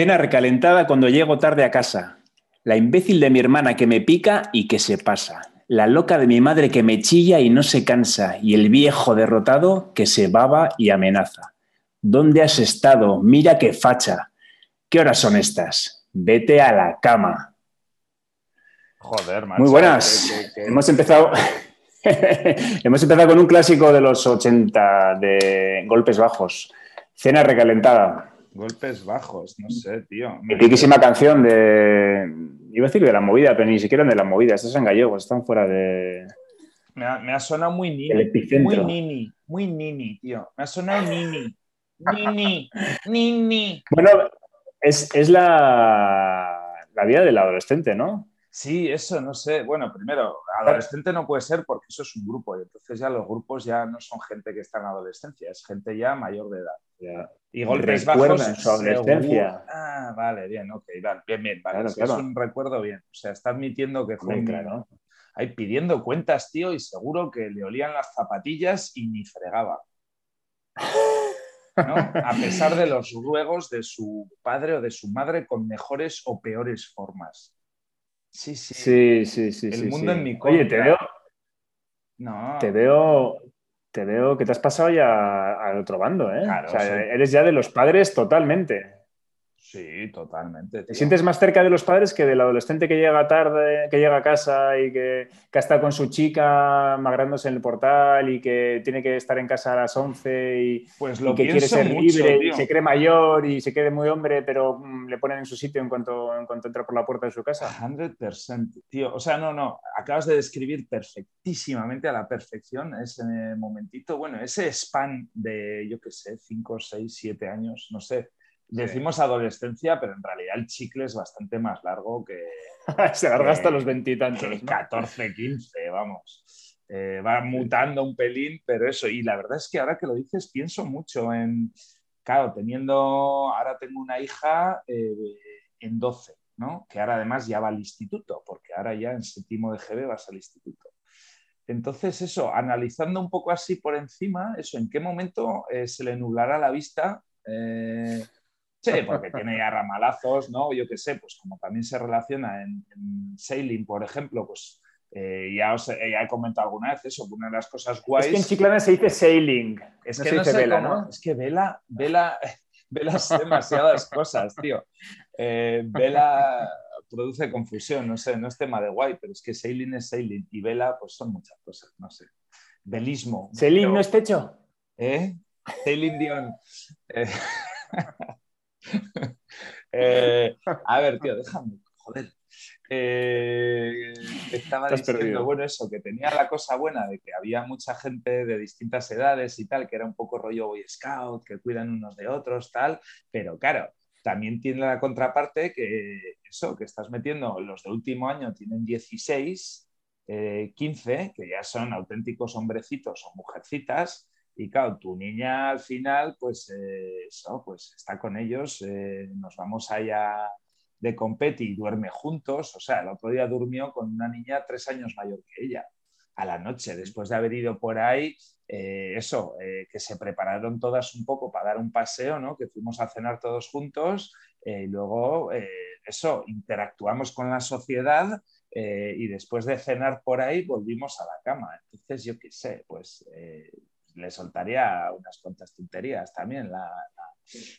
Cena recalentada cuando llego tarde a casa. La imbécil de mi hermana que me pica y que se pasa. La loca de mi madre que me chilla y no se cansa. Y el viejo derrotado que se baba y amenaza. ¿Dónde has estado? Mira qué facha. ¿Qué horas son estas? Vete a la cama. Joder, macho. Muy buenas. que- que- Hemos empezado. Hemos empezado con un clásico de los 80 de golpes bajos. Cena recalentada. Golpes bajos, no sé, tío. Mitiquísima canción de. Iba a decir de la movida, pero ni siquiera de la movida. Estos son gallegos, están fuera de. Me ha, me ha sonado muy nini. Muy nini, muy nini, tío. Me ha sonado nini. Nini, nini. Bueno, es, es la, la vida del adolescente, ¿no? Sí, eso, no sé. Bueno, primero, adolescente no puede ser porque eso es un grupo y entonces ya los grupos ya no son gente que está en adolescencia, es gente ya mayor de edad. Y golpes bajos. su adolescencia. Ah, vale, bien, ok, vale, bien, bien, vale. Claro, Si claro. Es un recuerdo bien. O sea, está admitiendo que fue claro. ahí pidiendo cuentas, tío, y seguro que le olían las zapatillas y ni fregaba. ¿no? A pesar de los ruegos de su padre o de su madre con mejores o peores formas. Sí, sí. Sí, sí, sí. El sí, mundo sí. en mi Oye, te contra. veo, No. te veo, te veo que te has pasado ya al otro bando, ¿eh? Claro, o sea, sí. eres ya de los padres totalmente. Sí, totalmente. ¿Te sientes más cerca de los padres que del adolescente que llega tarde, que llega a casa y que, que está con su chica magrándose en el portal y que tiene que estar en casa a las 11 y, Pues y lo que quiere ser mucho, libre y se cree mayor y se cree muy hombre, pero mm, le ponen en su sitio en cuanto, en cuanto entra por la puerta de su casa? 100%, tío. O sea, no, no. Acabas de describir perfectísimamente a la perfección ese momentito. Bueno, ese span de, yo qué sé, 5, 6, 7 años, no sé. Decimos adolescencia, pero en realidad el chicle es bastante más largo que, se larga hasta los veintitantos. ¿no? 14, 15, vamos. Eh, va mutando un pelín, pero eso. Y la verdad es que ahora que lo dices, pienso mucho en, claro, teniendo, ahora tengo una hija eh, en 12, ¿no? Que ahora además ya va al instituto, porque ahora ya en séptimo de GB vas al instituto. Entonces, eso, analizando un poco así por encima, eso, ¿en qué momento eh, se le nublará la vista? Eh, sí, porque tiene ya ramalazos, ¿no? Yo qué sé, pues como también se relaciona en, en sailing, por ejemplo, pues eh, ya, os, eh, ya he comentado alguna vez eso, una de las cosas guays... Es que en Chiclana se dice sailing. Es no que se no dice vela, cómo- ¿no? Es que vela, vela, vela es demasiadas cosas, tío. Eh, vela produce confusión, no sé, no es tema de guay, pero es que sailing es sailing y vela, pues son muchas cosas, no sé. Velismo. ¿Sailing pero- no es techo? ¿Eh? Sailing Dion. Eh, a ver, tío, déjame, joder. Eh, estaba diciendo, perdido. bueno, eso, que tenía la cosa buena de que había mucha gente de distintas edades y tal, que era un poco rollo Boy Scout, que cuidan unos de otros, tal, pero claro, también tiene la contraparte que eso, que estás metiendo, los de último año tienen 16, eh, 15, que ya son auténticos hombrecitos o mujercitas, y claro, tu niña al final, pues eh, eso, pues está con ellos, eh, nos vamos allá de competi y duerme juntos. O sea, el otro día durmió con una niña tres años mayor que ella, a la noche, después de haber ido por ahí, eh, eso, eh, que se prepararon todas un poco para dar un paseo, ¿no? Que fuimos a cenar todos juntos eh, y luego, eso, interactuamos con la sociedad y después de cenar por ahí volvimos a la cama. Entonces, yo qué sé, pues le soltaría unas cuantas tonterías también, la, la-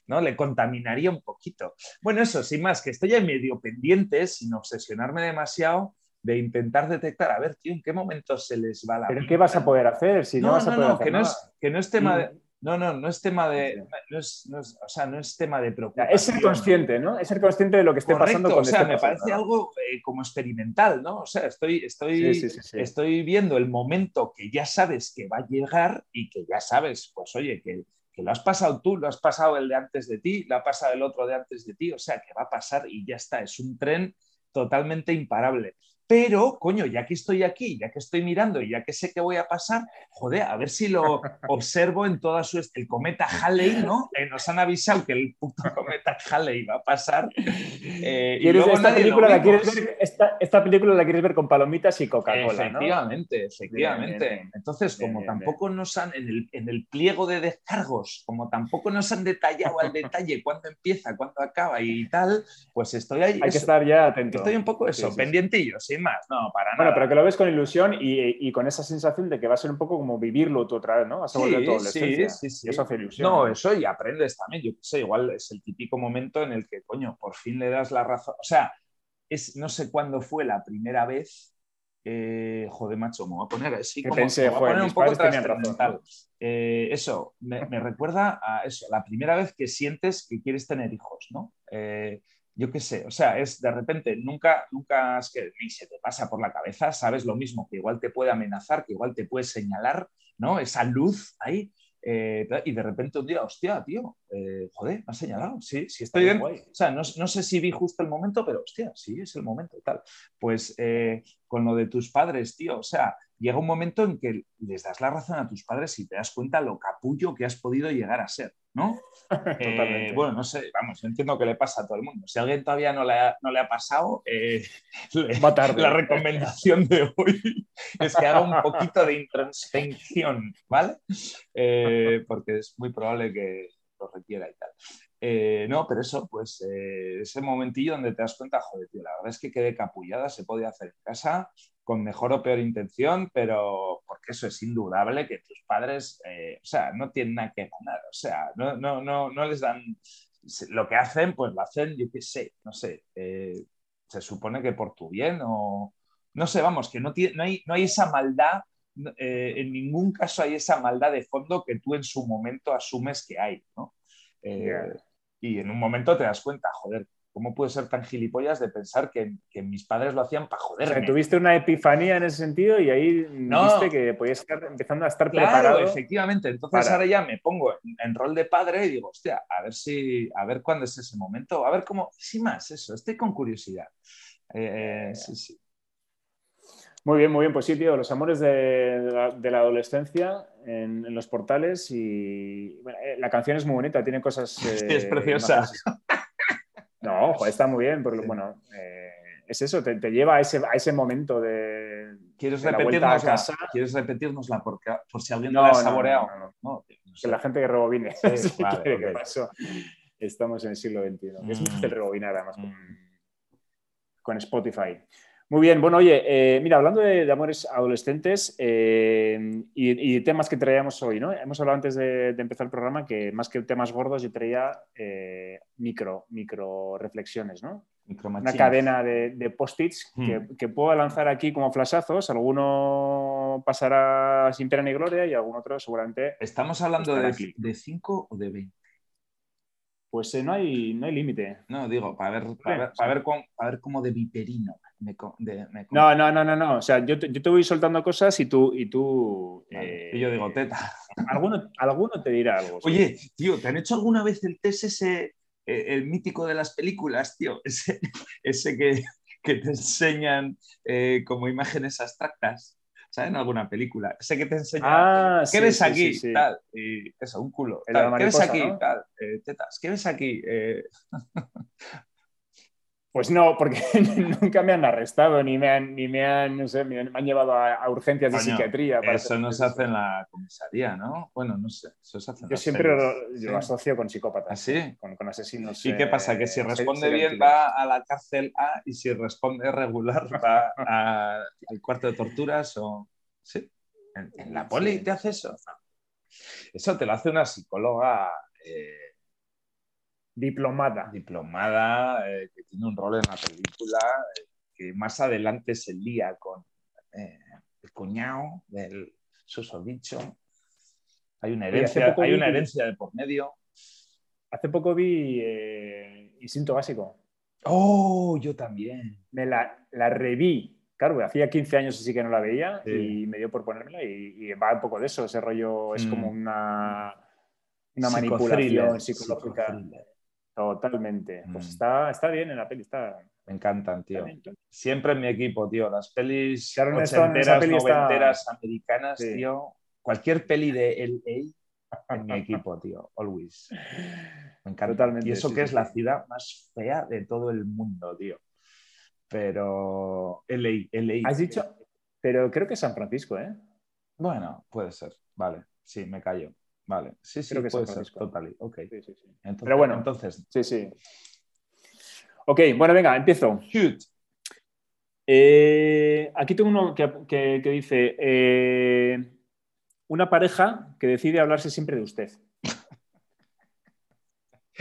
¿no? Le contaminaría un poquito. Bueno, eso, sin más, que estoy ya medio pendiente, sin obsesionarme demasiado, de intentar detectar, a ver, tío, ¿en qué momento se les va la ¿Pero qué vas a poder hacer si no, no, vas a poder no, hacer que no, es, que no es tema de... No, no, no es tema de... No es, no es- o sea, no es tema de preocupación. Es ser consciente, ¿no? Es ser consciente de lo que esté pasando con o sea, me pasando, parece ¿no? algo eh, como experimental, ¿no? O sea, estoy, estoy, Sí, sí, sí, sí. estoy viendo el momento que ya sabes que va a llegar y que ya sabes, pues oye, que, que lo has pasado tú, lo has pasado el de antes de ti, lo ha pasado el otro de antes de ti, o sea, que va a pasar y ya está, es un tren totalmente imparable. Pero, coño, ya que estoy aquí, ya que estoy mirando y ya que sé que voy a pasar, joder, a ver si lo observo en toda su... El cometa Halley, ¿no? Eh, nos han avisado que el puto cometa Halley va a pasar. Eh, y luego esta, película la quieres ver, esta, película la quieres ver con palomitas y Coca-Cola, Efectivamente, efectivamente. Entonces, como tampoco nos han, en el, en el pliego de descargos, como tampoco nos han detallado al detalle cuándo empieza, cuándo acaba y tal, pues estoy ahí. Hay que estar ya atento. Estoy un poco eso, pendientillo, sin más, no, para nada. Bueno, pero que lo ves con ilusión y, con esa sensación de que va a ser un poco como vivirlo tú otra vez, ¿no? Vas a volver a Sí, sí, sí. eso hace ilusión. No, eso y aprendes también, yo qué sé, igual es el típico momento en el que, coño, por fin le das la razón. O sea, es, no sé cuándo fue la primera vez eh, joder, macho, me voy a poner así como pensé, me voy a poner un poco trascendental. Eh, eso, me, recuerda a eso, la primera vez que sientes que quieres tener hijos, ¿no? Eh, yo qué sé, o sea, es de repente, nunca, nunca es que ni se te pasa por la cabeza, sabes lo mismo, que igual te puede amenazar, que igual te puede señalar, ¿no? Esa luz ahí, eh, y de repente un día, hostia, tío, eh, joder, me ha señalado, sí, sí estoy bien. O sea, no, no, sé si vi justo el momento, pero hostia, sí, es el momento y tal. Pues eh, con lo de tus padres, tío, o sea, llega un momento en que les das la razón a tus padres y te das cuenta lo capullo que has podido llegar a ser, ¿no? Eh, bueno, no sé, vamos, entiendo que le pasa a todo el mundo. Si a alguien todavía no le ha, no le ha pasado, eh, la recomendación de hoy es que haga un poquito de introspección, ¿vale? Eh, porque es muy probable que lo requiera y tal. No, pero eso, pues ese momentillo donde te das cuenta, joder, tío, la verdad es que quedé capullada, se podía hacer en casa, con mejor o peor intención, pero porque eso es indudable que tus padres, eh, o sea, no tienen nada que ganar, o sea, no, no, no, no les dan, lo que hacen, pues lo hacen, yo qué sé, no sé, eh, se supone que por tu bien o, no sé, vamos, que no, tiene, no, hay, no hay esa maldad, eh, en ningún caso hay esa maldad de fondo que tú en su momento asumes que hay, ¿no? Y en un momento te das cuenta, joder, ¿Cómo puede ser tan gilipollas de pensar que, mis padres lo hacían para joderme? tuviste una epifanía en ese sentido y ahí viste que podías estar empezando a estar claro, preparado. efectivamente. Entonces ahora ya me pongo en, rol de padre y digo, hostia, a ver si, a ver cuándo es ese momento, a ver cómo, sin más, eso, estoy con curiosidad. Eh, sí, sí. Muy bien, muy bien. Pues sí, tío, los amores de, la, adolescencia en, los portales y eh, la canción es muy bonita, tiene cosas... es preciosa. No, está muy bien, porque bueno, eh, es eso, te, lleva a ese, a ese momento de. ¿Quieres repetirnos casa? ¿Quieres repetirnosla por si alguien no, la ha saboreado? No, que la gente que rebobine. Sí, ¿Qué pasó? Estamos en el siglo XXI. Es muy fácil mm. rebobinar además con, mm. con Spotify. Muy bien, bueno, oye, eh, mira, hablando de, amores adolescentes eh, y, temas que traíamos hoy, ¿no? Hemos hablado antes de, empezar el programa que más que temas gordos yo traía eh, micro, micro reflexiones, ¿no? Una cadena de, post-its hmm. que, puedo lanzar aquí como flashazos. Alguno pasará sin pena ni gloria y algún otro seguramente. ¿Estamos hablando de 5 o de 20? Pues no hay, no hay límite. No, digo, para ver, para ver, ver, cómo de viperino no, no, no, no, no. O sea, yo te, yo te voy soltando cosas y tú. Y, tú, y yo digo, teta. Alguno, alguno te dirá algo. Oye, tío, ¿te han hecho alguna vez el test ese, eh, el mítico de las películas, tío? Ese, ese que, que te enseñan eh, como imágenes abstractas. ¿sabes? En alguna película. Sé que te enseñan. Ah, ¿Qué ves aquí? Tal. Y eso, un culo. ¿Qué ves aquí? Tal. Eh, tetas. ¿Qué ves aquí? Pues no, porque nunca me han arrestado, ni me han, ni me han, no sé, me han llevado a, urgencias de psiquiatría. eso no se hace en la comisaría, ¿no? Bueno, no sé, eso se hace Yo siempre lo, asocio con psicópatas. ¿Ah, sí? Con, asesinos. ¿Y qué pasa? Que si eh, responde bien va a la cárcel A y si responde regular va al cuarto de torturas o... Sí. ¿En, la poli te hace eso? Eso te lo hace una psicóloga... Eh, Diplomada. Diplomada, eh, que tiene un rol en la película, eh, que más adelante se lía con eh, el cuñado del susodicho. Hay una herencia, hay una herencia de por medio. Hace poco vi Instinto Básico. Oh, yo también. Me la, la reví. Claro, hacía 15 años así que no la veía y me dio por ponérmela y, va un poco de eso. Ese rollo es como mm. una, una manipulación psicológica. Totalmente. Pues mm. está, está bien en la peli, está. Me encantan, tío. Siempre en mi equipo, tío. Las pelis Sharon ochenteras, peli está- noventeras, americanas, Sí. tío. Cualquier peli de LA en mi equipo, tío. Always. Me encanta. Totalmente, Y eso sí, que sí, es la ciudad más fea de todo el mundo, tío. Pero LA, LA. Has dicho, pero creo que San Francisco, ¿eh? Bueno, puede ser. Vale. Sí, me callo. Vale. Sí, sí, Creo que puede San ser. Francisco. Total. Ok. Sí, sí, sí. Entonces, Pero bueno. entonces, Sí, sí. Ok, bueno, venga, empiezo. shoot. Eh, aquí tengo uno que, que- que dice, eh, una pareja que decide hablarse siempre de usted.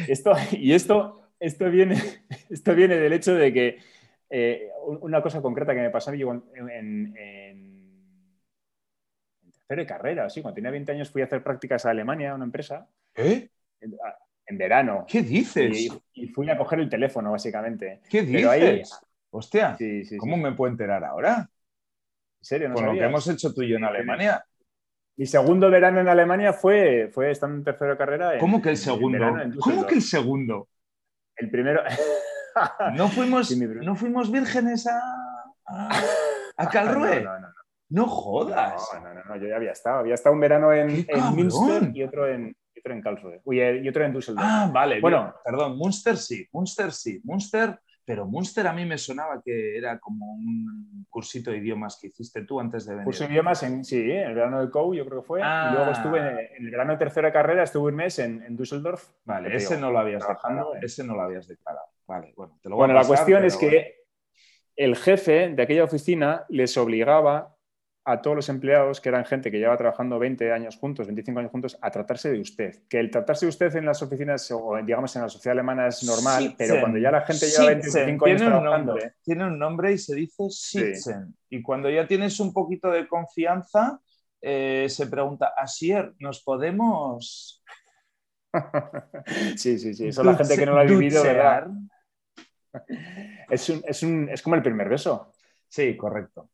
Esto, y esto, esto, viene, esto viene del hecho de que eh, una cosa concreta que me pasó a mí en tercero de carrera, así, cuando tenía 20 años fui a hacer prácticas a Alemania, a una empresa, ¿Eh? en, verano. ¿Qué dices? Y, y fui a coger el teléfono, básicamente. ¿Qué dices? Pero ahí- Hostia, Sí, sí, ¿cómo sí. me puedo enterar ahora? ¿En serio? ¿No Con lo que hemos hecho tú y yo en Alemania. Mi segundo verano en Alemania fue, fue estando en tercero de carrera. en- ¿Cómo que el segundo? en ¿Cómo que el segundo? El primero. ¿No fuimos, Sí. ¿no fuimos vírgenes a, a, a Calrué? no, no, no. Jodas. No, no, no, no, yo ya había estado. Había estado un verano en, ¡Qué en! Münster y otro en, y otro en Karlsruhe. Uy, eh, y otro en Düsseldorf. Ah, vale. Bueno. bien. perdón, Munster sí, Munster sí, Munster, pero Munster a mí me sonaba que era como un cursito de idiomas que hiciste tú antes de venir. Curso de idiomas en, sí, en el verano de COU, yo creo que fue. Ah. Y luego estuve en, en el verano de tercera carrera, estuve un mes en, en Düsseldorf. Vale, ese no lo habías declarado. Ese no lo habías declarado. Vale, bueno, te lo voy Bueno, a la cuestión es que el jefe de aquella oficina les obligaba a todos los empleados, que eran gente que llevaba trabajando 20 años juntos, 25 años juntos, a tratarse de usted. Que el tratarse de usted en las oficinas o digamos en la sociedad alemana es normal, Sitzen. pero cuando ya la gente lleva 25 años tiene un trabajando, nombre, tiene un nombre y se dice Sitzen. Y cuando ya tienes un poquito de confianza, eh, se pregunta, Asier, ¿nos podemos sí, sí, sí, eso la gente que no lo ha vivido, duchear? ¿verdad? Es, un- es, un- es como el primer beso, Sí, correcto,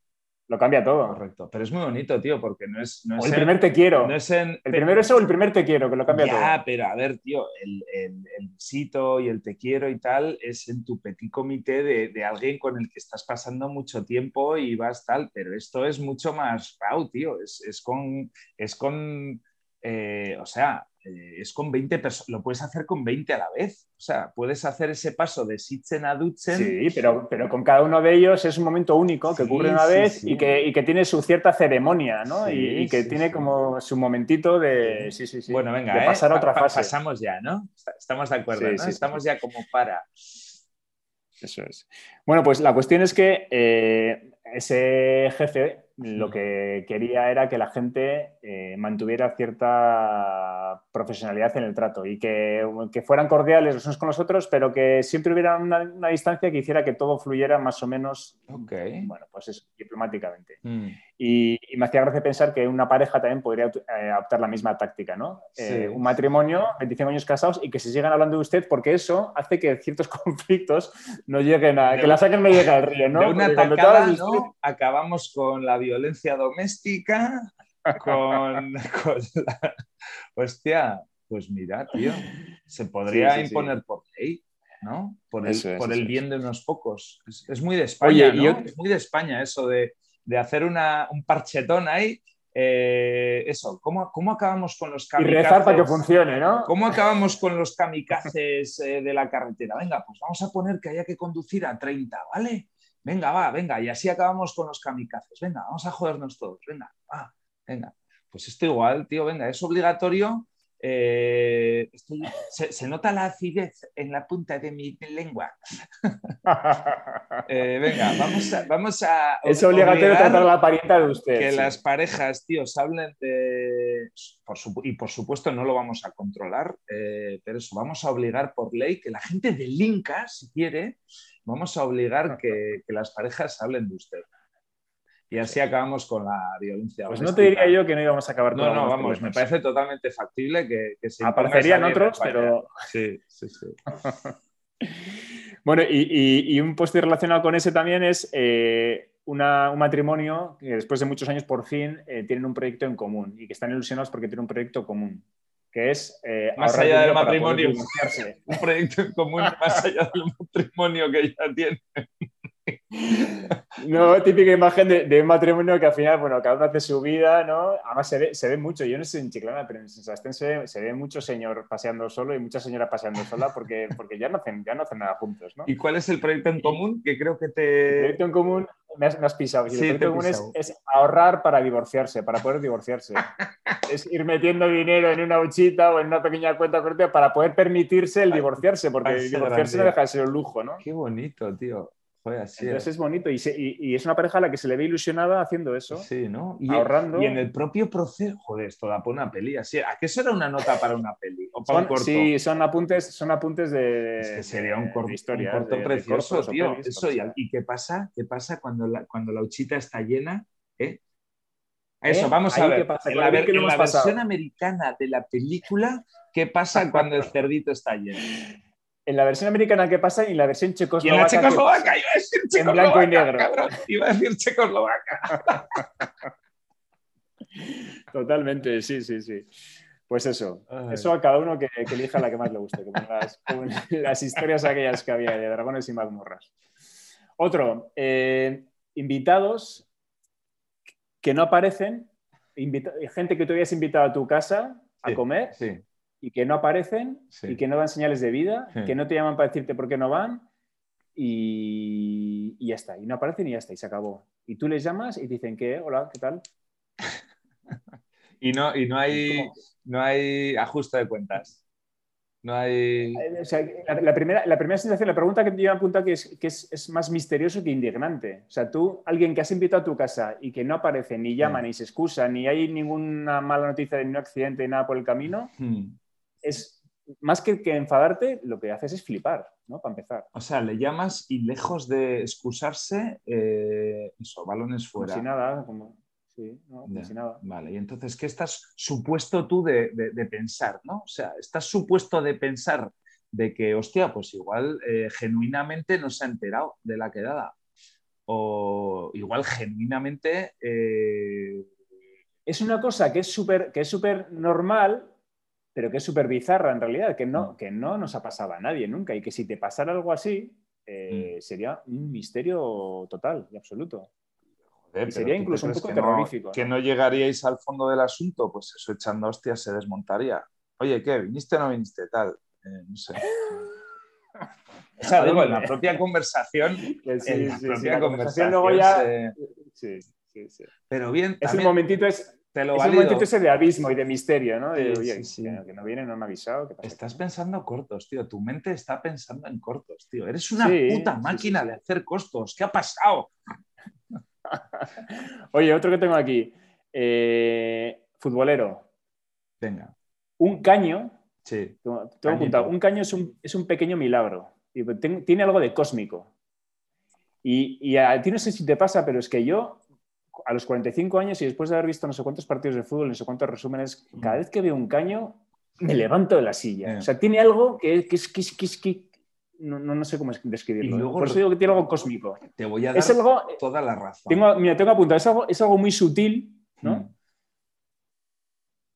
lo cambia todo. correcto. Pero es muy bonito, tío, porque no es, no O es el en- primer te quiero. no es en- El primer beso o el primer te quiero, que lo cambia ya, todo. pero a ver, tío, el, el, el besito y el te quiero y tal es en tu petit comité de, de alguien con el que estás pasando mucho tiempo y vas tal, pero esto es mucho más raw, tío, es, es con, es con eh, o sea, eh, es con 20 personas, lo puedes hacer con 20 a la vez, o sea, puedes hacer ese paso de Sitzen a Dutzen. Sí, pero, pero con cada uno de ellos es un momento único que Sí, ocurre una sí, vez sí. Y, que, y que tiene su cierta ceremonia, ¿no? Y, y que tiene como su momentito de, sí, sí, sí, Bueno, venga, de ¿eh? pasar a Pa- otra pa- fase. Pasamos ya, ¿no? Est- Estamos de acuerdo, ¿no? Estamos ya como para. Eso es. Bueno, pues la cuestión es que eh, ese jefe lo que quería era que la gente eh, mantuviera cierta profesionalidad en el trato y que, que fueran cordiales los unos con los otros, pero que siempre hubiera una, una distancia que hiciera que todo fluyera más o menos, Ok. bueno, pues eso, diplomáticamente. Mm. Y, y me hacía gracia pensar que una pareja también podría eh, adoptar la misma táctica, ¿no? Sí. Eh, un matrimonio, 25 años casados y que se sigan hablando de usted porque eso hace que ciertos conflictos no lleguen a... De que la saquen no llegue al río, ¿no? de una tacada, todas- ¿no? Acabamos con la violencia doméstica, con, con la... Hostia, pues mira, tío, se podría Sí, sí, sí. imponer por ley, ¿no? Por el, Eso por el bien de unos pocos. Es, es muy de España, Oye, y ¿no? yo- Es muy de España eso de, de hacer una, un parchetón ahí. eh, eso, ¿cómo, ¿cómo acabamos con los Y rezar para que kamikazes? funcione, ¿no? ¿Cómo acabamos con los kamikazes eh, de la carretera? Venga, pues vamos a poner que haya que conducir a 30, ¿vale? Venga, va, venga, y así acabamos con los kamikazes. Venga, vamos a jodernos todos. Venga, va, venga. Pues esto igual, tío, venga, es obligatorio. eh, estoy- se, se nota la acidez en la punta de mi lengua. Eh, venga, vamos a, vamos a es obligatorio tratar la parienta de usted. que sí. las parejas, tíos, hablen de... por y por supuesto no lo vamos a controlar, eh, pero eso, vamos a obligar por ley que la gente delinca, si quiere, vamos a obligar que, que las parejas hablen de usted. Y así acabamos con la violencia. Pues no te diría yo que no íbamos a acabar con No, no, algunos vamos, me parece totalmente factible que, que se Aparecerían otros, pero... Sí, sí, sí. Bueno, y, y- y un post relacionado con ese también es eh, una- un matrimonio que después de muchos años por fin eh, tienen un proyecto en común y que están ilusionados porque tienen un proyecto común. Que es eh, más allá del matrimonio. Un proyecto en común más allá del matrimonio que ya tiene. No, típica imagen de, un matrimonio que al final, bueno, cada uno hace su vida, ¿no? Además se ve, se ve mucho, yo no sé en Chiclana, pero en San se, ve, mucho señor paseando solo y mucha señora paseando sola porque, porque ya, no hacen, ya no hacen nada juntos, ¿no? ¿Y cuál es el proyecto en común? Que creo que te... El proyecto en común, me has, pisado. el proyecto en común es, ahorrar para divorciarse, para poder divorciarse. es ir metiendo dinero en una huchita o en una pequeña cuenta corriente para poder permitirse el divorciarse, porque divorciarse no deja de ser un lujo, ¿no? Qué bonito, tío. Entonces es bonito y, es una pareja a la que se le ve ilusionada haciendo eso. Sí, ¿no? Y, ahorrando. Y en el propio proceso, joder, esto da para una peli. Así, ¿A qué será una nota para una peli? ¿O para un corto? Sí, son apuntes, son apuntes de. Es que sería un, corto, historia, un corto precioso, tío. eso, y, qué pasa? ¿Qué pasa cuando la, cuando la uchita está llena? ¿Eh? Eso, ¿Eh? vamos a ver. En la, la versión americana de la película, ¿qué pasa cuando el cerdito está lleno? En la versión americana ¿qué pasa y en la versión checoslovaca. Y en la checoslovaca, iba a decir checoslovaca. En blanco y negro. iba a decir checoslovaca. Totalmente, sí, sí, sí. Pues eso, eso a cada uno que, elija la que más le guste, como las, historias aquellas que había de dragones y mazmorras. Otro, eh, invitados que no aparecen, gente que tú habías invitado a tu casa a comer sí y que no aparecen y que no dan señales de vida, que no te llaman para decirte por qué no van y, ya está. Y no aparecen y ya está, y se acabó. Y tú les llamas y te dicen que, hola, ¿qué tal? y no, y no hay, no hay ajuste de cuentas. No hay. Eh, la, primera, la primera sensación, la pregunta que te lleva a apuntar que, es, que es, más misterioso que indignante. O sea, tú, alguien que has invitado a tu casa y que no aparece, ni llama, ni se excusa, ni hay ninguna mala noticia de ningún accidente, ni nada por el camino, hmm es más que, que, enfadarte, lo que haces es flipar, ¿no? Para empezar. O sea, le llamas y lejos de excusarse, eh, eso, balones fuera. Como si nada, como... Sí, no, como si nada. Vale, y entonces, ¿qué estás supuesto tú de, pensar, no? O sea, ¿estás supuesto de pensar de que, hostia, pues igual eh, genuinamente no se ha enterado de la quedada? O igual genuinamente... Eh, es una cosa que es súper que es súper normal pero que es súper bizarra en realidad, que no, mm. que no nos ha pasado a nadie nunca y que si te pasara algo así, eh, mm. sería un misterio total y absoluto. sería incluso un poco terrorífico. ¿Que no llegaríais al fondo del asunto? Pues eso echando hostias se desmontaría. Oye, ¿qué? ¿Viniste o no viniste? Tal. Eh, no sé. o sea, digo, en la propia conversación. Sí, en la propia conversación, luego ya. Sí, sí, sí. Pero bien. Es un momentito, es, es un momentito ese de abismo y de misterio, ¿no? De, oye, Que, no viene, no me ha avisado. Estás pensando cortos, tío. Tu mente está pensando en cortos, tío. Eres una puta máquina de hacer costos. ¿Qué ha pasado? oye, otro que tengo aquí. Eh, futbolero. Venga. Un caño. Sí. Tengo, apuntado. Un caño es un, es un pequeño milagro. Tiene algo de cósmico. Y, y a ti no sé si te pasa, pero es que yo a los 45 años y después de haber visto no sé cuántos partidos de fútbol, no sé cuántos resúmenes, cada vez que veo un caño me levanto de la silla. O sea, tiene algo que, es que, no, no, sé cómo describirlo. Por eso digo que tiene algo cósmico. Te voy a dar toda la razón. Tengo, mira, tengo apuntado, es algo, es algo muy sutil, ¿no?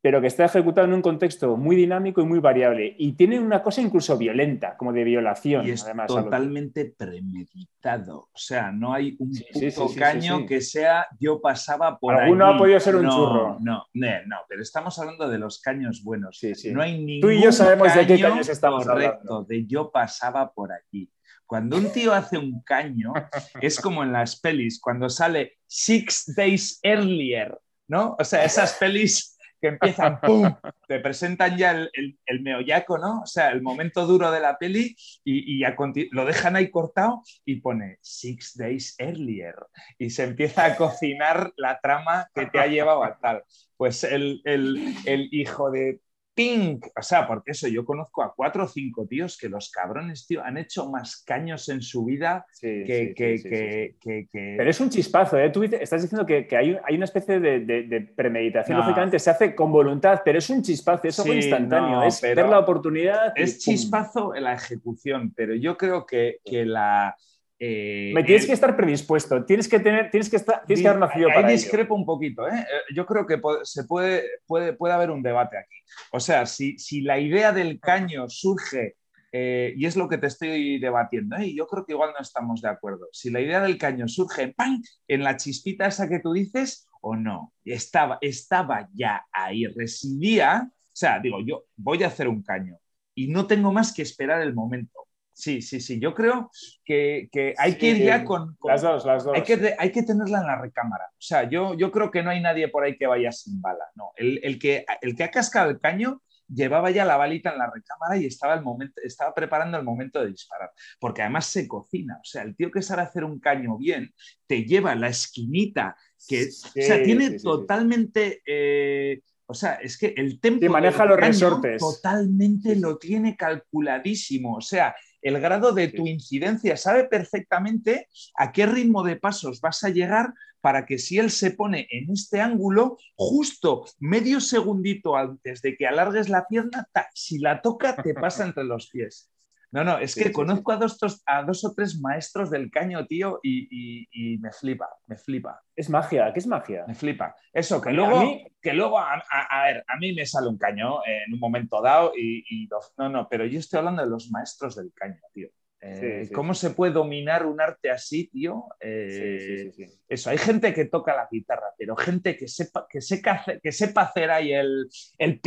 Pero que está ejecutado en un contexto muy dinámico y muy variable. Y tiene una cosa incluso violenta, como de violación. Y es totalmente premeditado. O sea, no hay un puto caño que sea yo pasaba por Alguno ha podido ser un churro. No, no, no, pero estamos hablando de los caños buenos. No hay ningún Tú y yo sabemos de qué caños estamos correcto, de yo pasaba por aquí. Cuando un tío hace un caño, es como en las pelis, cuando sale Six Days Earlier, ¿no? O sea, esas pelis que empiezan, ¡pum! Te presentan ya el, el, meollaco, ¿no? O sea, el momento duro de la peli y, lo dejan ahí cortado y pone Six Days Earlier y se empieza a cocinar la trama que te ha llevado a tal. Pues el, el hijo de Pink. O sea, porque eso, yo conozco a cuatro o cinco tíos que los cabrones, tío, han hecho más caños en su vida que, Pero es un chispazo, ¿eh? Tú estás diciendo que, hay, una especie de, premeditación. Lógicamente se hace con voluntad, pero es un chispazo, es algo instantáneo. es ver la oportunidad. Es chispazo en la ejecución, pero yo creo que, la Eh, Me tienes que estar predispuesto, tienes que tener, tienes que estar, tienes que haber nacido ahí para ello. discrepo un poquito, ¿eh? Eh, Yo creo que se puede, puede, puede haber un debate aquí. O sea, si, si la idea del caño surge, eh, y es lo que te estoy debatiendo, ¿eh? y yo creo que igual no estamos de acuerdo. Si la idea del caño surge ¡pam! en la chispita esa que tú dices, o no, estaba, estaba ya ahí, residía. O sea, digo, yo voy a hacer un caño y no tengo más que esperar el momento. Sí, sí, sí. Yo creo que, que hay que ir ya con, con- Las dos, las dos. hay que, hay que tenerla en la recámara. O sea, yo, yo creo que no hay nadie por ahí que vaya sin bala. No, el, el que, el que ha cascado el caño llevaba ya la balita en la recámara y estaba, el momento, estaba preparando el momento de disparar. Porque además se cocina. O sea, el tío que sabe hacer un caño bien te lleva la esquinita que o sea, tiene sí, totalmente. eh, o sea, es que el tempo. Maneja los resortes. Totalmente lo tiene calculadísimo. O sea, el grado de tu incidencia sabe perfectamente a qué ritmo de pasos vas a llegar para que si él se pone en este ángulo, justo medio segundito antes de que alargues la pierna, ta, si la toca, te pasa entre los pies. No, no, es Sí, que sí, conozco A, dos, a dos o tres maestros del caño, tío, y, y- y me flipa, me flipa, Es magia, ¿qué es magia? me flipa. Eso, que luego, a mí- que luego a, a- a ver, a mí me sale un caño en un momento dado y, y no, no, pero yo estoy hablando de los maestros del caño, tío. Eh, Sí, sí, ¿Cómo sí, se puede dominar un arte así, tío? Eh, Sí, sí, sí, sí. Eso, hay gente que toca la guitarra, pero gente que sepa, que sepa, hacer- que sepa hacer ahí el, el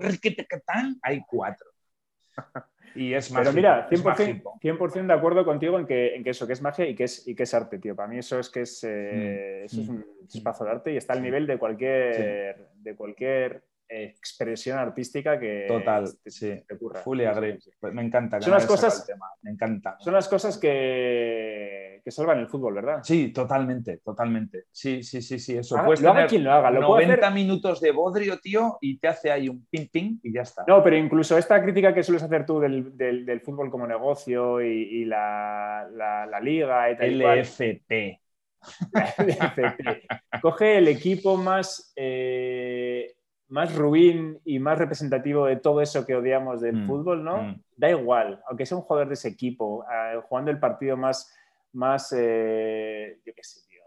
riquitecatán, hay cuatro. Y es Pero mágico, mira, es 100%, mágico. 100% de acuerdo contigo en que, en que eso, que es magia y que es, y que es arte, tío. Para mí eso es que es, eh, eso es Mm. un chispazo de arte y está al nivel de cualquier, de cualquier expresión artística que Total, te, sí. te ocurra. Fully agree. me encanta. Son las cosas- tema, Me encanta. Son las cosas que, que salvan el fútbol, ¿verdad? Sí, totalmente, totalmente. Sí, sí, sí, sí. Eso. Haga- Puedes lo haga quien lo haga, lo puede 90 hacer- minutos de bodrio, tío, y te hace ahí un ping ping y ya está. No, pero incluso esta crítica que sueles hacer tú del, del- del fútbol como negocio y, y la, la- la liga y tal y cual, LFP. LFP. Coge el equipo más, eh, más ruin y más representativo de todo eso que odiamos del Mm, fútbol, ¿no? mm. Da igual, aunque sea un jugador de ese equipo, eh, jugando el partido más, más eh, yo qué sé, tío,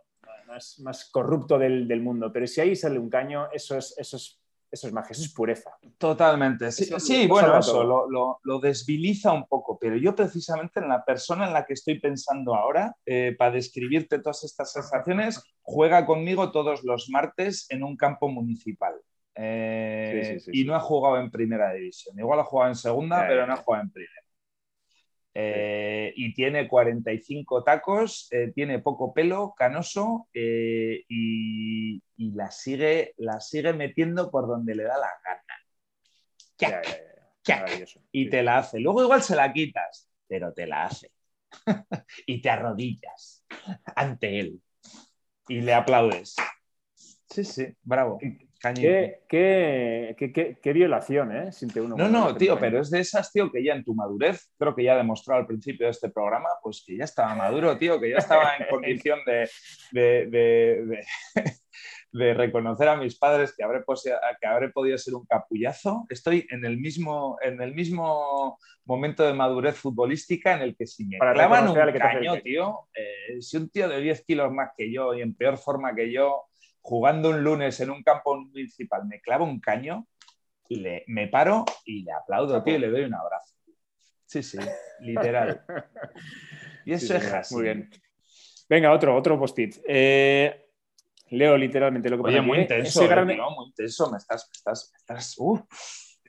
más, más corrupto del, del mundo. Pero si ahí sale un caño, eso es, eso es, eso es magia, eso es pureza. Totalmente. Sí, Eso sí, bueno, eso lo- lo desviliza un poco, pero yo precisamente en la persona en la que estoy pensando ahora, eh, para describirte todas estas sensaciones, juega conmigo todos los martes en un campo municipal. Eh, Sí, sí, sí, y no ha jugado en primera división. Igual ha jugado en segunda, Ya, pero no ha jugado en primera. Eh, y tiene 45 tacos, eh, tiene poco pelo, canoso, eh, y, y la, sigue, la sigue metiendo por donde le da la gana. Ya, ya, ya. Y Sí. te la hace. Luego igual se la quitas, pero te la hace. y te arrodillas ante él. Y le aplaudes. Sí, sí, bravo. Qué, qué, qué- qué- violación, ¿eh? Siente uno No, no, tío, pero es de esas, tío, que ya en tu madurez, creo que ya demostró al principio de este programa, pues que ya estaba maduro, tío, que ya estaba en condición de, de, de- de- reconocer a mis padres que habré, que habré podido ser un capullazo. Estoy en el mismo, en el mismo momento de madurez futbolística en el que si me Para clavan un caño. tío, eh, si un tío de 10 kilos más que yo y en peor forma que yo, jugando un lunes en un campo municipal, me clava un caño, le, me paro y le aplaudo, tío, y le doy un abrazo. Sí, sí, literal. Y Sí, eso es señor, así. Muy bien. Venga, otro, otro post-it. Eh, leo literalmente lo que Oye, muy intenso, eh, tío, muy intenso. Me estás, me estás, me estás.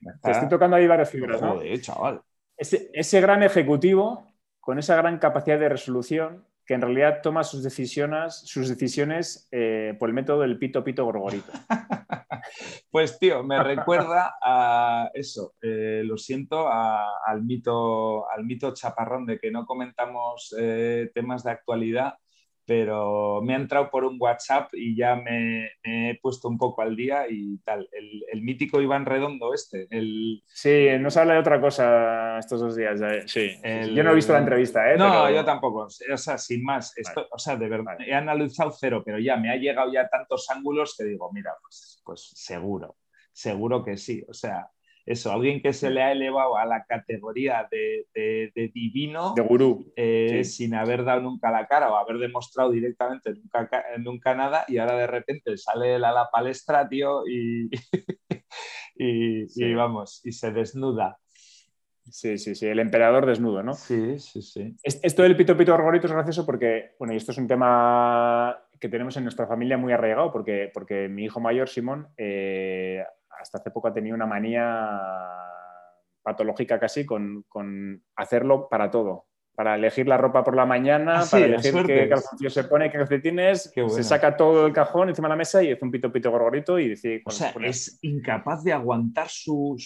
me Te estoy tocando ahí varias. Joder, chaval. Ese, ese gran ejecutivo, con esa gran capacidad de resolución, que en realidad toma sus decisiones, eh, por el método del pito, pito, gorgorito. Pues, tío, me recuerda a eso. eh, lo siento, al, mito, al mito chaparrón de que no comentamos eh, temas de actualidad, pero me ha entrado por un WhatsApp y ya me, me he puesto un poco al día y tal. El, el mítico Iván Redondo este, el, Sí, nos habla de otra cosa estos dos días. eh, Sí, El-. Yo no he visto la entrevista, ¿eh? No, Pero- yo tampoco. O sea, sin más. Esto- o sea, de verdad, he analizado cero, pero ya me ha llegado ya tantos ángulos que digo, mira, pues, pues seguro, seguro que sí. O sea, eso, alguien que se le ha elevado a la categoría de, divino, de gurú, eh, sin haber dado nunca la cara o haber demostrado directamente nunca, nunca nada, y ahora de repente sale él a la palestra, tío, y, y, vamos, y se desnuda. Sí, sí, sí, el emperador desnudo, ¿no? Sí, sí, sí. Esto del pito pito gorgorito es gracioso porque, bueno, y esto es un tema que tenemos en nuestra familia muy arraigado, porque, porque mi hijo mayor, Simón, eh, hasta hace poco ha tenido una manía patológica casi con, hacerlo para todo. Para elegir la ropa por la mañana, ah, para elegir qué calzoncillo se pone, qué calcetines, se saca todo el cajón encima de la mesa y hace un pito pito gorgorito y dice... O sea, es incapaz de aguantar su,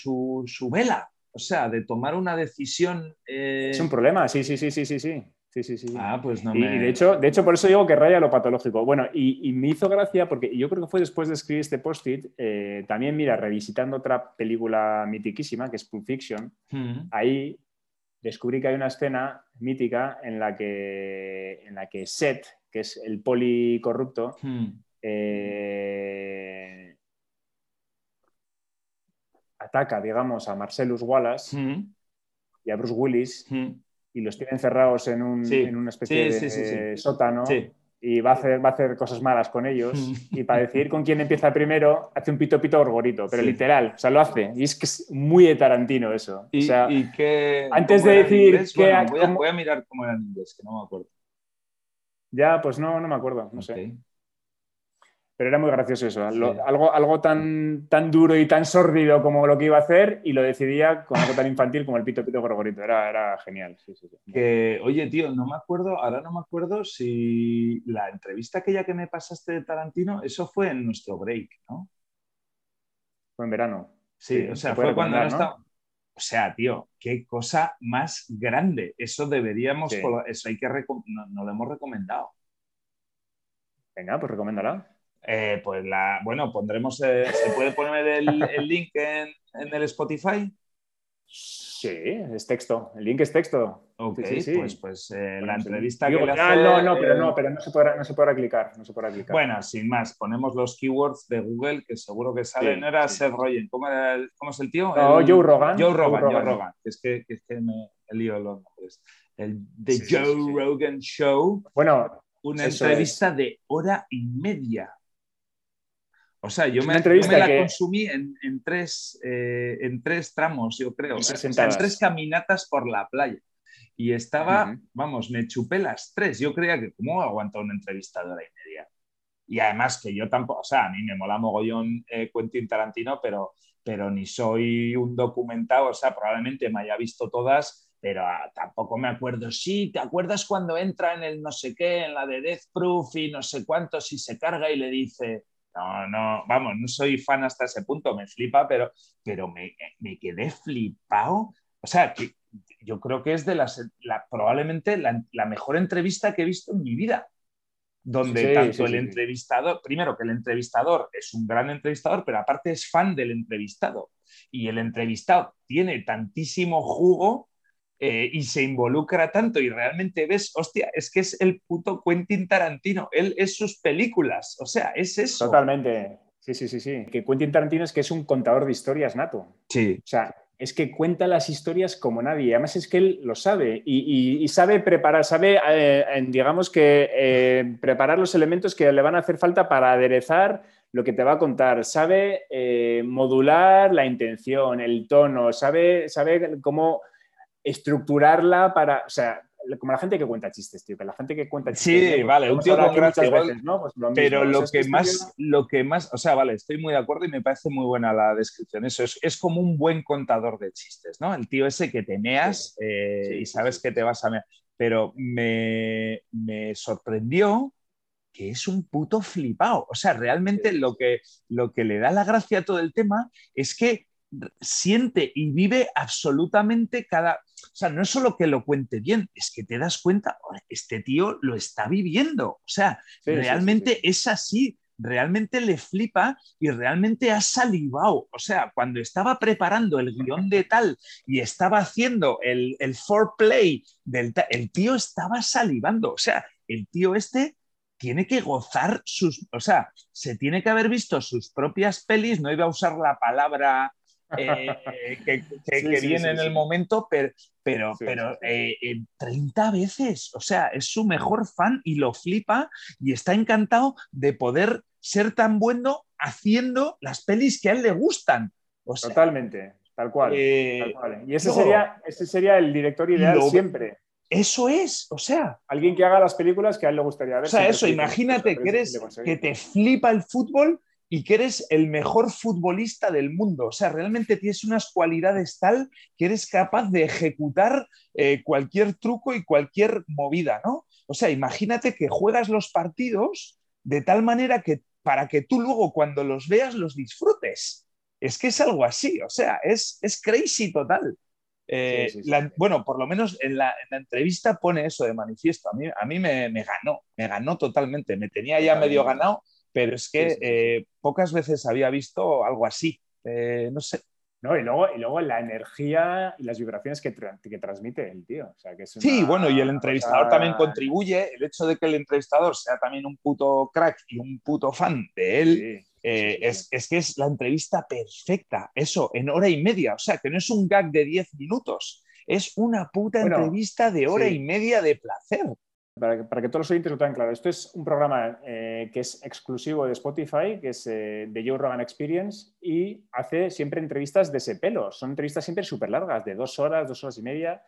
vela. O sea, de tomar una decisión... Eh, es un problema, sí, sí, sí, sí, sí, sí. Sí, sí, sí. Ah, pues no y, de, hecho, de hecho, por eso digo que raya lo patológico. Bueno, y, me hizo gracia porque yo creo que fue después de escribir este post-it, eh, también, mira, revisitando otra película mitiquísima, que es Pulp Fiction, ahí descubrí que hay una escena mítica en la que, en la que Seth, que es el poli corrupto, mm. eh, ataca, digamos, a Marcellus Wallace mm. y a Bruce Willis y los tiene encerrados en, un, en una especie de sótano y va a, hacer, va a hacer cosas malas con ellos. Y para decidir con quién empieza primero hace un pito pito gorgorito, pero literal, o sea, lo hace. Y es que es muy de Tarantino eso. ¿Y, o sea, antes de decir que... voy, a, mirar cómo era en inglés, que no me acuerdo. Ya, pues no, no me acuerdo, no sé. Pero era muy gracioso eso. algo, algo tan, tan duro y tan sórdido como lo que iba a hacer y lo decidía con algo tan infantil como el pito pito gorgorito. Era, era genial. que, oye, tío, no me acuerdo, ahora no me acuerdo si la entrevista aquella que me pasaste de Tarantino, eso fue en nuestro break, ¿no? Fue en verano. Sí, o sea, fue cuando no estaba. O sea, tío, qué cosa más grande. Eso deberíamos, eso hay que no, lo hemos recomendado. Venga, pues recoméndala. Eh, pues la, bueno, pondremos, eh, ¿se puede poner el, link en, el Spotify? Sí, es texto. El link es texto. Ok, pues, pues eh, la entrevista que le hace... No, no, pero no, pero no se podrá, no se podrá clicar, no se podrá clicar. Bueno, sin más, ponemos los keywords de Google que seguro que salen. no era Seth Rogen, ¿Cómo, ¿cómo, es el tío? No, Joe Rogan. Joe Rogan, Joe Rogan. Es que, es que me lío los nombres. El The Joe Rogan Show. Bueno, una entrevista de hora y media. O sea, yo, me, la consumí en, tres, eh, en tres tramos, yo creo. en tres caminatas por la playa. Y estaba, vamos, me chupé las tres. Yo creía que, ¿cómo aguantó una entrevista de hora y media? Y además que yo tampoco, o sea, a mí me mola mogollón eh, Quentin Tarantino, pero, pero ni soy un documentado, o sea, probablemente me haya visto todas, pero ah, tampoco me acuerdo. Sí, ¿te acuerdas cuando entra en el no sé qué, en la de Death Proof y no sé cuánto, si se carga y le dice, no, no, vamos, no soy fan hasta ese punto, me flipa, pero, pero me, quedé flipado. O sea, que yo creo que es de las, probablemente la, mejor entrevista que he visto en mi vida. Donde tanto el entrevistador, primero que el entrevistador es un gran entrevistador, pero aparte es fan del entrevistado. Y el entrevistado tiene tantísimo jugo eh, y se involucra tanto y realmente ves, hostia, es que es el puto Quentin Tarantino, él es sus películas, o sea, es eso. Totalmente, sí, sí, sí, sí. Que Quentin Tarantino es que es un contador de historias nato. Sí. O sea, es que cuenta las historias como nadie. Además es que él lo sabe y, sabe preparar, sabe, eh, digamos que eh, preparar los elementos que le van a hacer falta para aderezar lo que te va a contar. Sabe modular la intención, el tono, sabe, sabe cómo estructurarla para, o sea, como la gente que cuenta chistes, tío, que la gente que cuenta chistes. Sí, vale, un tío con gracia ¿no? Pues pero lo que más, lo que más, o sea, vale, estoy muy de acuerdo y me parece muy buena la descripción. Eso es, es como un buen contador de chistes, ¿no? El tío ese que te meas eh, y sabes que te vas a mear. Pero me, me sorprendió que es un puto flipado. O sea, realmente lo que, lo que le da la gracia a todo el tema es que siente y vive absolutamente cada... O sea, no es solo que lo cuente bien, es que te das cuenta, este tío lo está viviendo. O sea, realmente es así, realmente le flipa y realmente ha salivado. O sea, cuando estaba preparando el guion de tal y estaba haciendo el, el foreplay del el tío estaba salivando. O sea, el tío este tiene que gozar sus, o sea, se tiene que haber visto sus propias pelis, no iba a usar la palabra eh, que, viene en el momento, pero, pero, pero 30 veces, o sea, es su mejor fan y lo flipa y está encantado de poder ser tan bueno haciendo las pelis que a él le gustan. Totalmente, tal cual, Y ese, sería, ese sería el director ideal siempre. Eso es, o sea. Alguien que haga las películas que a él le gustaría ver. O sea, eso, imagínate que eres, que te flipa el fútbol y que eres el mejor futbolista del mundo. O sea, realmente tienes unas cualidades tal que eres capaz de ejecutar eh, cualquier truco y cualquier movida, ¿no? O sea, imagínate que juegas los partidos de tal manera que para que tú luego cuando los veas los disfrutes. Es que es algo así, o sea, es, es crazy total. Eh, bueno, por lo menos en la, entrevista pone eso de manifiesto. A mí, a mí me, ganó, me ganó totalmente. Me tenía ya medio ganado, pero es que eh, pocas veces había visto algo así. Eh, no sé. No, y, luego, y luego la energía y las vibraciones que, que transmite el tío. sí, bueno, y el entrevistador también contribuye. El hecho de que el entrevistador sea también un puto crack y un puto fan de él. Eh, es, que es la entrevista perfecta, eso, en hora y media, o sea, que no es un gag de 10 minutos, es una puta entrevista de hora y media de placer. Para que, todos los oyentes lo tengan claro, esto es un programa eh, que es exclusivo de Spotify, que es eh, de Joe Rogan Experience, y hace siempre entrevistas de ese pelo. Son entrevistas siempre súper largas, de dos horas, dos horas y media.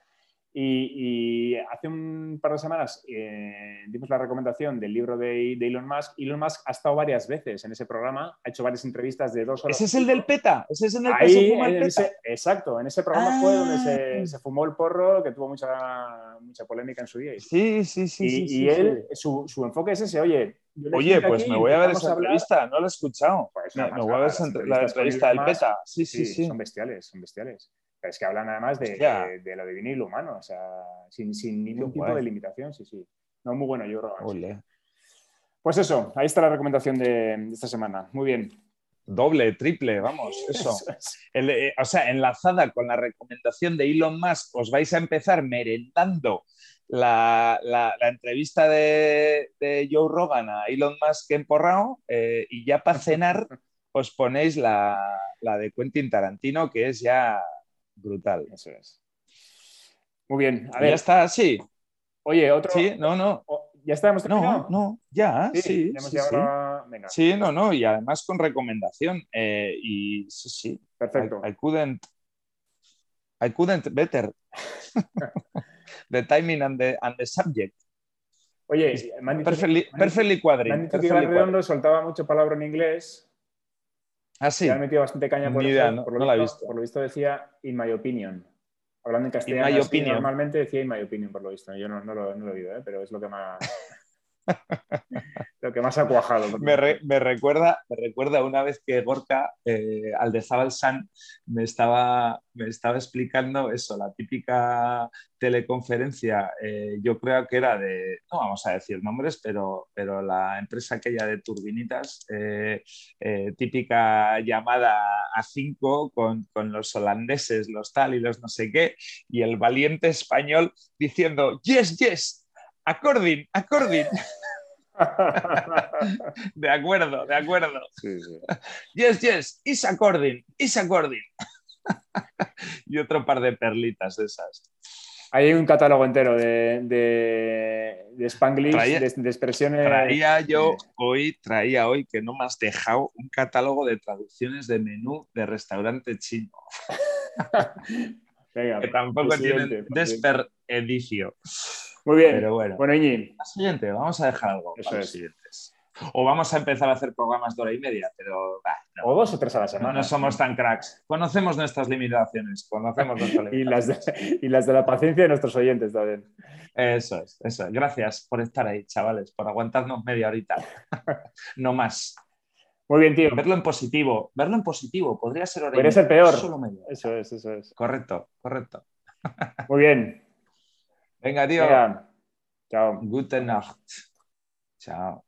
Y, hace un par de semanas eh, dimos la recomendación del libro de, Elon Musk. Elon Musk ha estado varias veces en ese programa, ha hecho varias entrevistas de dos horas. ¿Ese es el del PETA? ¿Ese es el que se fuma el PETA? exacto, en ese programa fue donde ah. se, fumó el porro, que tuvo mucha, mucha polémica en su día. Sí, sí, sí. Y, y él, su, su, enfoque es ese, oye. Oye, pues me voy a ver esa entrevista, no la he escuchado. Pues me, voy a ver la entrevista del PETA. Sí, sí, sí. Son bestiales, son bestiales es que hablan además de, de, lo divino y lo humano, o sea, sin, sin ningún tipo de limitación, sí, sí. No, muy bueno, yo creo. Pues eso, ahí está la recomendación de, esta semana. Muy bien. Doble, triple, vamos, eso. Eh, o sea, enlazada con la recomendación de Elon Musk, os vais a empezar merendando la, la, entrevista de, de, Joe Rogan a Elon Musk en Porrao eh, y ya para cenar os ponéis la, la de Quentin Tarantino, que es ya brutal. Eso es. Muy bien. A ver. Ya está, sí. Oye, otro. Sí, no, no. ¿Ya estamos terminado? No, no, ya, sí. sí, sí, no, no, y además con recomendación. Eh, y sí, sí. Perfecto. I, couldn't. I couldn't better. the timing and the, and the subject. Oye, perfectly, perfectly Me han dicho que Redondo soltaba mucho palabra en inglés Ah, sí. Me han metido bastante caña por, eso, no, por, lo no visto, la he visto. por lo visto decía in my opinion. Hablando en castellano, normalmente decía in my opinion, por lo visto. Yo no, no, lo, no lo, he oído, ¿eh? pero es lo que más, lo que más ha cuajado. Me, recuerda, me recuerda una vez que Gorka, eh, al de Zabal San, me estaba, me estaba explicando eso, la típica teleconferencia, eh, yo creo que era de, no vamos a decir nombres, pero, pero la empresa aquella de turbinitas, eh, típica llamada a cinco con, con los holandeses, los tal y los no sé qué, y el valiente español diciendo, yes, yes, According, according. de acuerdo, de acuerdo. Yes, yes, is according, is according. y otro par de perlitas esas. Hay un catálogo entero de, de, Spanglish, de, expresiones. Traía yo hoy, traía hoy que no me has dejado un catálogo de traducciones de menú de restaurante chino. que tampoco tienen desperdicio. Muy bien. Pero bueno. Bueno, Iñi. siguiente, vamos a dejar algo para los siguientes. O vamos a empezar a hacer programas de hora y media, pero. o dos o tres a la semana. No, somos tan cracks. Conocemos nuestras limitaciones. Conocemos nuestras y, las de, y las de la paciencia de nuestros oyentes también. Eso es, eso es. Gracias por estar ahí, chavales, por aguantarnos media horita. no más. Muy bien, tío. Verlo en positivo. Verlo en positivo. Podría ser hora Podría ser peor. Solo media. Eso es, eso es. Correcto, correcto. Muy bien. Venga, tío. Venga. Chao. Gute Nacht. Chao.